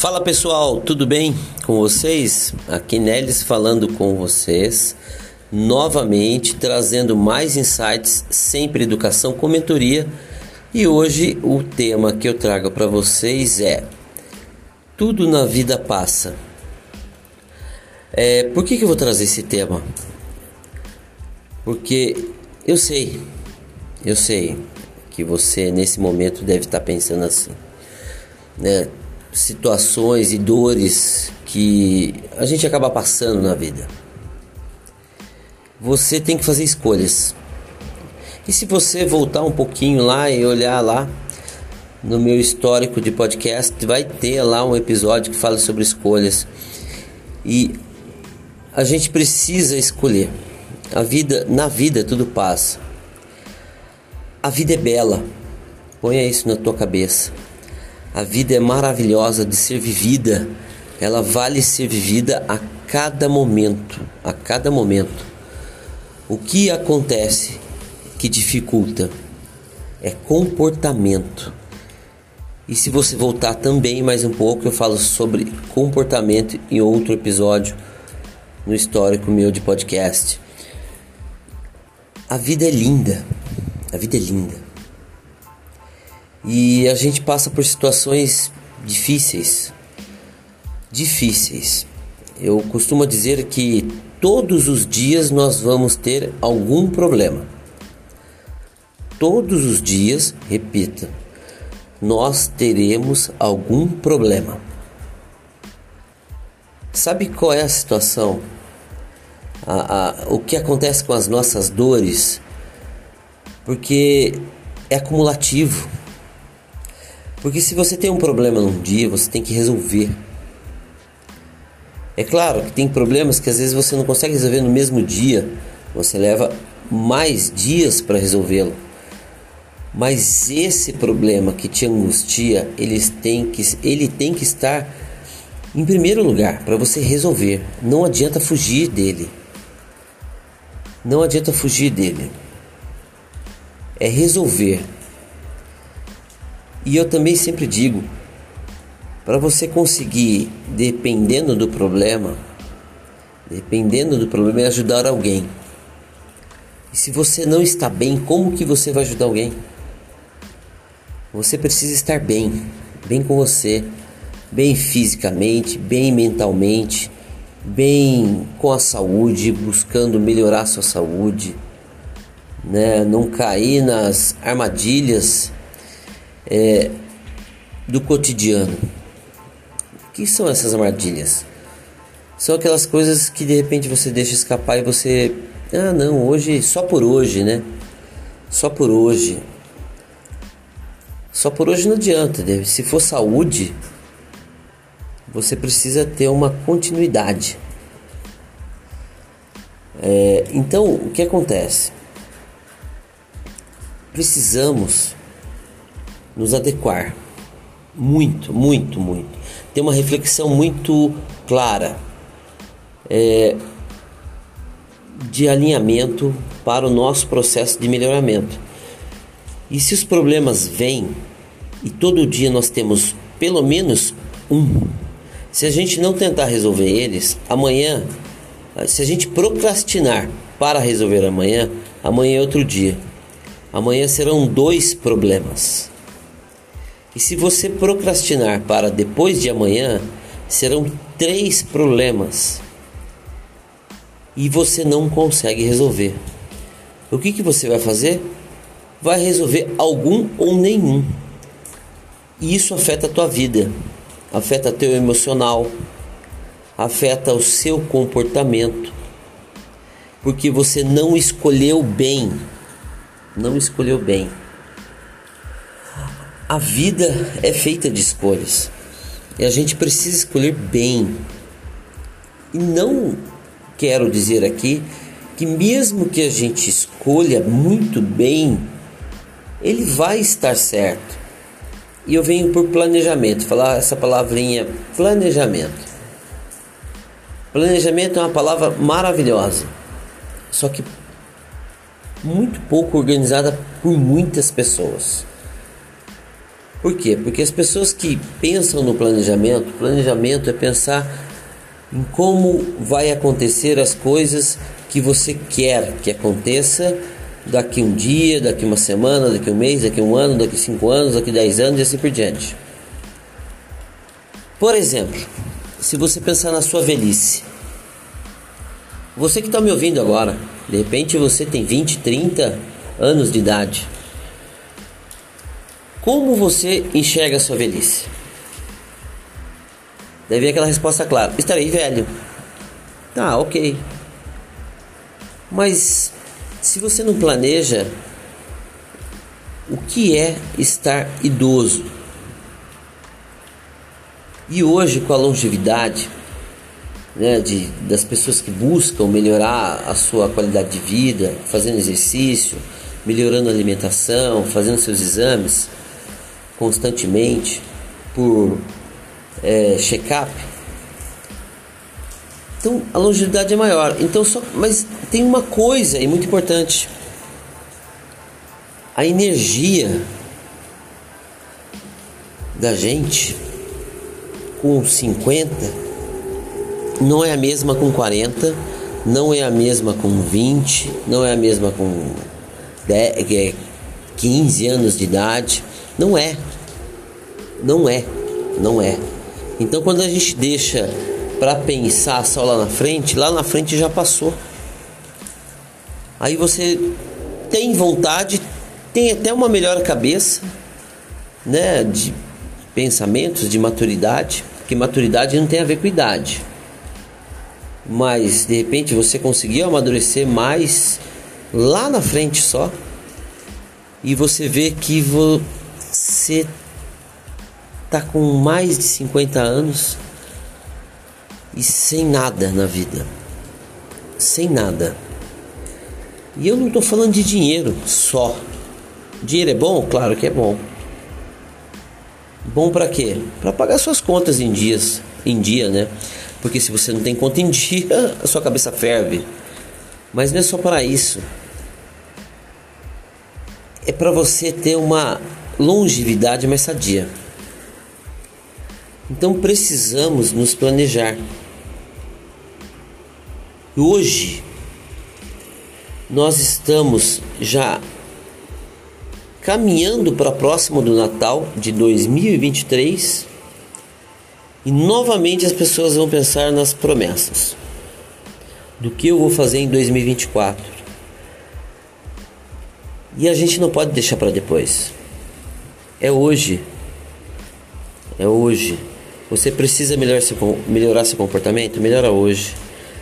Fala pessoal, tudo bem com vocês? Aqui Nelis falando com vocês, novamente trazendo mais insights, sempre educação com mentoria. E hoje o tema que eu trago para vocês é Tudo na vida passa. É, por que, que eu vou trazer esse tema? Porque eu sei, eu sei que você nesse momento deve estar pensando assim, né? situações e dores que a gente acaba passando na vida. Você tem que fazer escolhas. E se você voltar um pouquinho lá e olhar lá no meu histórico de podcast, vai ter lá um episódio que fala sobre escolhas. E a gente precisa escolher. A vida, na vida tudo passa. A vida é bela. Ponha isso na tua cabeça. A vida é maravilhosa de ser vivida. Ela vale ser vivida a cada momento, a cada momento. O que acontece que dificulta é comportamento. E se você voltar também mais um pouco, eu falo sobre comportamento em outro episódio no histórico meu de podcast. A vida é linda. A vida é linda. E a gente passa por situações difíceis. Difíceis. Eu costumo dizer que todos os dias nós vamos ter algum problema. Todos os dias, repita, nós teremos algum problema. Sabe qual é a situação? A, a, o que acontece com as nossas dores? Porque é acumulativo. Porque se você tem um problema num dia, você tem que resolver. É claro que tem problemas que às vezes você não consegue resolver no mesmo dia, você leva mais dias para resolvê-lo. Mas esse problema que te angustia, ele tem que, ele tem que estar em primeiro lugar para você resolver. Não adianta fugir dele. Não adianta fugir dele. É resolver. E eu também sempre digo, para você conseguir, dependendo do problema, dependendo do problema, é ajudar alguém. E se você não está bem, como que você vai ajudar alguém? Você precisa estar bem, bem com você, bem fisicamente, bem mentalmente, bem com a saúde, buscando melhorar sua saúde, né? Não cair nas armadilhas é, do cotidiano. O que são essas armadilhas? São aquelas coisas que de repente você deixa escapar e você. Ah, não, hoje, só por hoje, né? Só por hoje. Só por hoje não adianta. Se for saúde, você precisa ter uma continuidade. É, então, o que acontece? Precisamos nos adequar. Muito, muito, muito. Tem uma reflexão muito clara é, de alinhamento para o nosso processo de melhoramento. E se os problemas vêm e todo dia nós temos pelo menos um, se a gente não tentar resolver eles, amanhã, se a gente procrastinar para resolver amanhã, amanhã é outro dia. Amanhã serão dois problemas. E se você procrastinar para depois de amanhã, serão três problemas e você não consegue resolver. O que, que você vai fazer? Vai resolver algum ou nenhum. E isso afeta a tua vida, afeta teu emocional, afeta o seu comportamento, porque você não escolheu bem, não escolheu bem. A vida é feita de escolhas e a gente precisa escolher bem. E não quero dizer aqui que, mesmo que a gente escolha muito bem, ele vai estar certo. E eu venho por planejamento, falar essa palavrinha planejamento. Planejamento é uma palavra maravilhosa, só que muito pouco organizada por muitas pessoas. Por quê? Porque as pessoas que pensam no planejamento, planejamento é pensar em como vai acontecer as coisas que você quer que aconteça daqui um dia, daqui uma semana, daqui um mês, daqui um ano, daqui cinco anos, daqui dez anos e assim por diante. Por exemplo, se você pensar na sua velhice, você que está me ouvindo agora, de repente você tem 20, 30 anos de idade. Como você enxerga a sua velhice? Deve vir aquela resposta clara: estarei velho. Tá, ok. Mas se você não planeja, o que é estar idoso? E hoje, com a longevidade né, de, das pessoas que buscam melhorar a sua qualidade de vida, fazendo exercício, melhorando a alimentação, fazendo seus exames constantemente por é, check-up, então a longevidade é maior. Então só, mas tem uma coisa e muito importante. A energia da gente com 50 não é a mesma com 40, não é a mesma com 20, não é a mesma com 10, 15 é anos de idade. Não é. Não é. Não é. Então quando a gente deixa para pensar só lá na frente, lá na frente já passou. Aí você tem vontade, tem até uma melhor cabeça, né, de pensamentos, de maturidade, porque maturidade não tem a ver com idade. Mas de repente você conseguiu amadurecer mais lá na frente só. E você vê que você tá com mais de 50 anos e sem nada na vida. Sem nada. E eu não estou falando de dinheiro só. Dinheiro é bom? Claro que é bom. Bom para quê? Para pagar suas contas em dias, em dia, né? Porque se você não tem conta em dia, a sua cabeça ferve. Mas não é só para isso. É para você ter uma longevidade mais sadia. Então precisamos nos planejar. Hoje nós estamos já caminhando para próximo do Natal de 2023 e novamente as pessoas vão pensar nas promessas do que eu vou fazer em 2024. E a gente não pode deixar para depois. É hoje. É hoje. Você precisa melhorar seu, melhorar seu comportamento? Melhora hoje.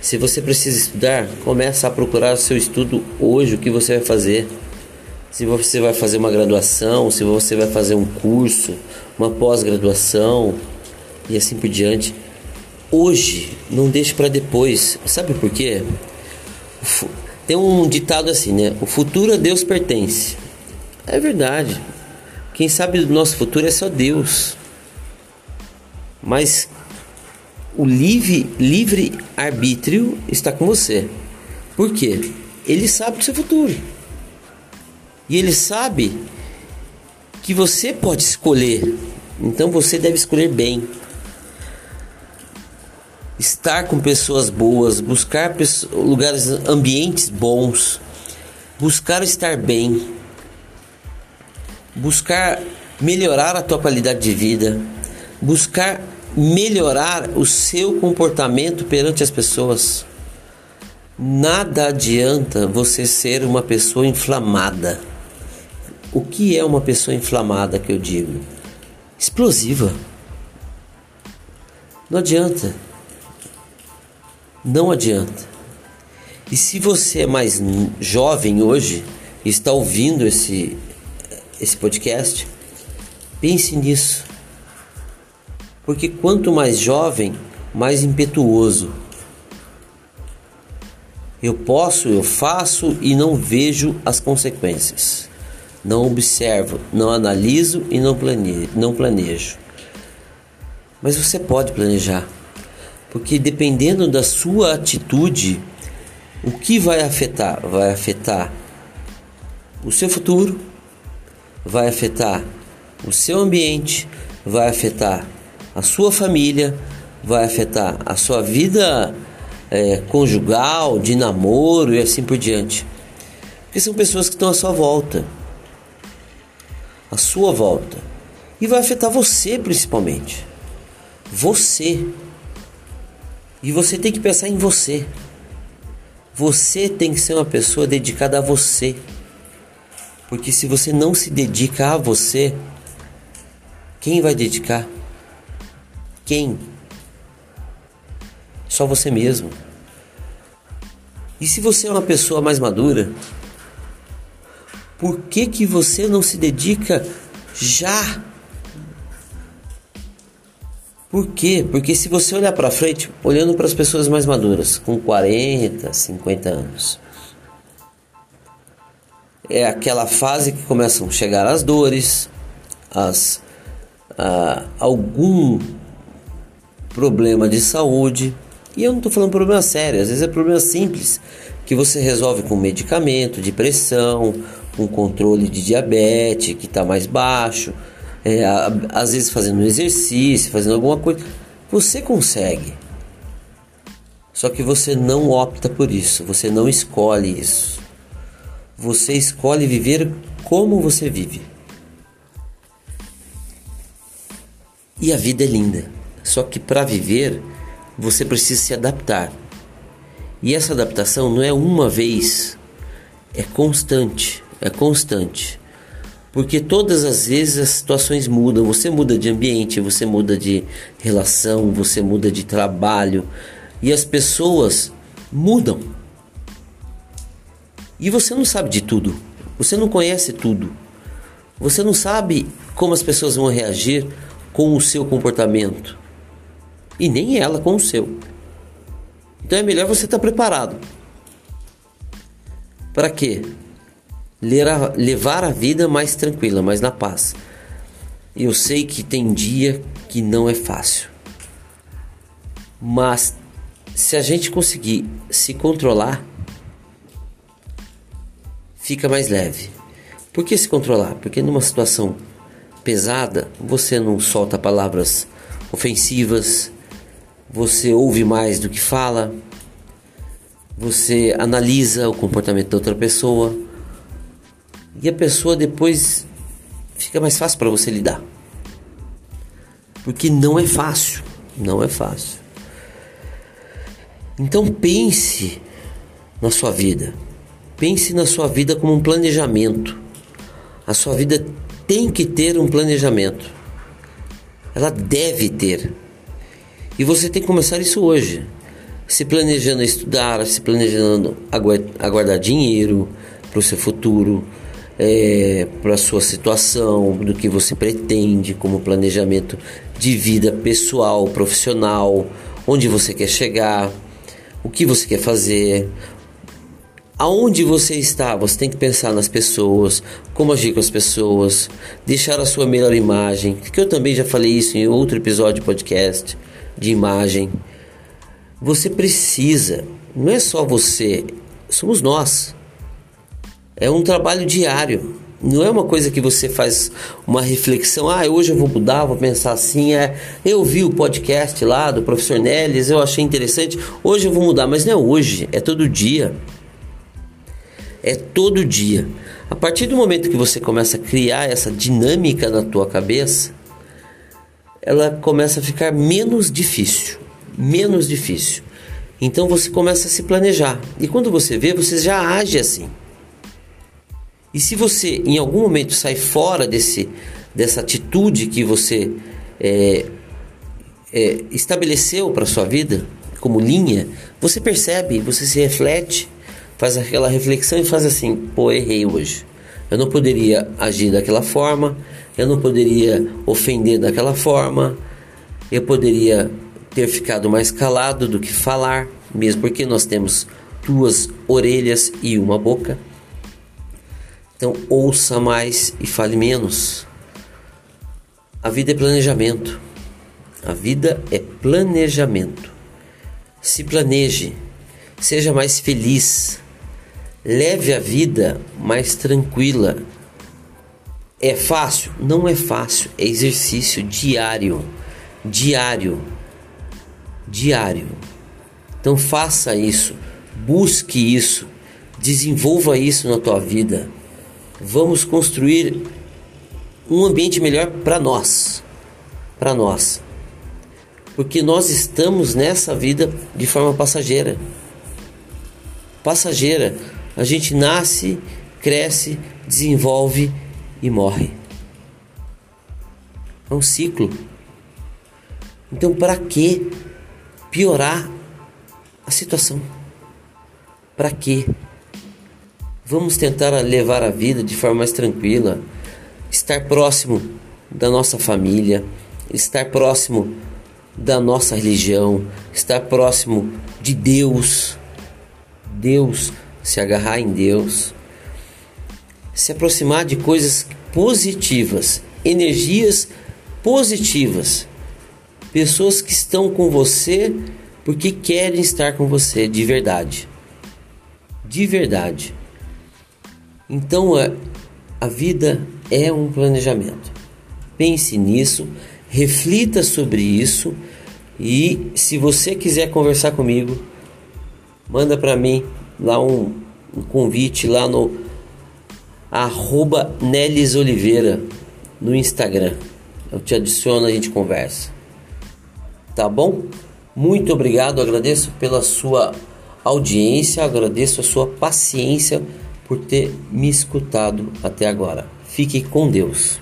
Se você precisa estudar, começa a procurar o seu estudo hoje, o que você vai fazer. Se você vai fazer uma graduação, se você vai fazer um curso, uma pós-graduação e assim por diante. Hoje, não deixe para depois. Sabe por quê? Tem um ditado assim, né? O futuro a Deus pertence. É verdade. Quem sabe do nosso futuro é só Deus. Mas o livre, livre arbítrio está com você. Por quê? Ele sabe do seu futuro. E ele sabe que você pode escolher. Então você deve escolher bem. Estar com pessoas boas, buscar lugares, ambientes bons, buscar estar bem, buscar melhorar a tua qualidade de vida, buscar melhorar o seu comportamento perante as pessoas. Nada adianta você ser uma pessoa inflamada. O que é uma pessoa inflamada que eu digo? Explosiva. Não adianta. Não adianta. E se você é mais jovem hoje e está ouvindo esse, esse podcast, pense nisso. Porque quanto mais jovem, mais impetuoso. Eu posso, eu faço e não vejo as consequências. Não observo, não analiso e não planejo. Não planejo. Mas você pode planejar. Porque dependendo da sua atitude, o que vai afetar? Vai afetar o seu futuro, vai afetar o seu ambiente, vai afetar a sua família, vai afetar a sua vida é, conjugal, de namoro e assim por diante. Porque são pessoas que estão à sua volta. À sua volta. E vai afetar você principalmente. Você. E você tem que pensar em você. Você tem que ser uma pessoa dedicada a você. Porque se você não se dedica a você, quem vai dedicar? Quem? Só você mesmo. E se você é uma pessoa mais madura, por que que você não se dedica já por quê? Porque se você olhar para frente, olhando para as pessoas mais maduras, com 40, 50 anos, é aquela fase que começam a chegar as dores, as algum problema de saúde. E eu não estou falando problema sério, às vezes é problema simples que você resolve com medicamento de pressão, com controle de diabetes que está mais baixo é, às vezes fazendo um exercício, fazendo alguma coisa, você consegue. Só que você não opta por isso, você não escolhe isso. Você escolhe viver como você vive. E a vida é linda. Só que para viver, você precisa se adaptar. E essa adaptação não é uma vez, é constante, é constante. Porque todas as vezes as situações mudam. Você muda de ambiente, você muda de relação, você muda de trabalho e as pessoas mudam. E você não sabe de tudo. Você não conhece tudo. Você não sabe como as pessoas vão reagir com o seu comportamento. E nem ela com o seu. Então é melhor você estar preparado. Para quê? levar a vida mais tranquila, mais na paz. Eu sei que tem dia que não é fácil, mas se a gente conseguir se controlar, fica mais leve. Por que se controlar? Porque numa situação pesada, você não solta palavras ofensivas, você ouve mais do que fala, você analisa o comportamento da outra pessoa e a pessoa depois fica mais fácil para você lidar. Porque não é fácil, não é fácil. Então pense na sua vida. Pense na sua vida como um planejamento. A sua vida tem que ter um planejamento. Ela deve ter. E você tem que começar isso hoje. Se planejando estudar, se planejando a guardar dinheiro para o seu futuro, é, para a sua situação, do que você pretende, como planejamento de vida pessoal, profissional, onde você quer chegar, o que você quer fazer, aonde você está. Você tem que pensar nas pessoas, como agir com as pessoas, deixar a sua melhor imagem. Que eu também já falei isso em outro episódio de podcast de imagem. Você precisa, não é só você, somos nós. É um trabalho diário. Não é uma coisa que você faz uma reflexão, ah, hoje eu vou mudar, vou pensar assim, é, eu vi o podcast lá do professor Neles, eu achei interessante, hoje eu vou mudar, mas não é hoje, é todo dia. É todo dia. A partir do momento que você começa a criar essa dinâmica na tua cabeça, ela começa a ficar menos difícil, menos difícil. Então você começa a se planejar. E quando você vê, você já age assim. E se você em algum momento sai fora desse, dessa atitude que você é, é, estabeleceu para sua vida como linha, você percebe, você se reflete, faz aquela reflexão e faz assim: pô, errei hoje. Eu não poderia agir daquela forma, eu não poderia ofender daquela forma, eu poderia ter ficado mais calado do que falar, mesmo porque nós temos duas orelhas e uma boca. Então, ouça mais e fale menos. A vida é planejamento. A vida é planejamento. se planeje, seja mais feliz, leve a vida mais tranquila. É fácil? Não é fácil, é exercício diário, diário, diário. Então faça isso, busque isso, desenvolva isso na tua vida. Vamos construir um ambiente melhor para nós, para nós. Porque nós estamos nessa vida de forma passageira. Passageira. A gente nasce, cresce, desenvolve e morre. É um ciclo. Então, para que piorar a situação? Para que? Vamos tentar levar a vida de forma mais tranquila, estar próximo da nossa família, estar próximo da nossa religião, estar próximo de Deus. Deus, se agarrar em Deus, se aproximar de coisas positivas, energias positivas, pessoas que estão com você porque querem estar com você de verdade. De verdade. Então a, a vida é um planejamento. Pense nisso, reflita sobre isso e se você quiser conversar comigo, manda para mim lá um, um, convite lá no arroba Nelis Oliveira no Instagram. Eu te adiciono, a gente conversa. Tá bom? Muito obrigado, agradeço pela sua audiência, agradeço a sua paciência por ter me escutado até agora. Fique com Deus.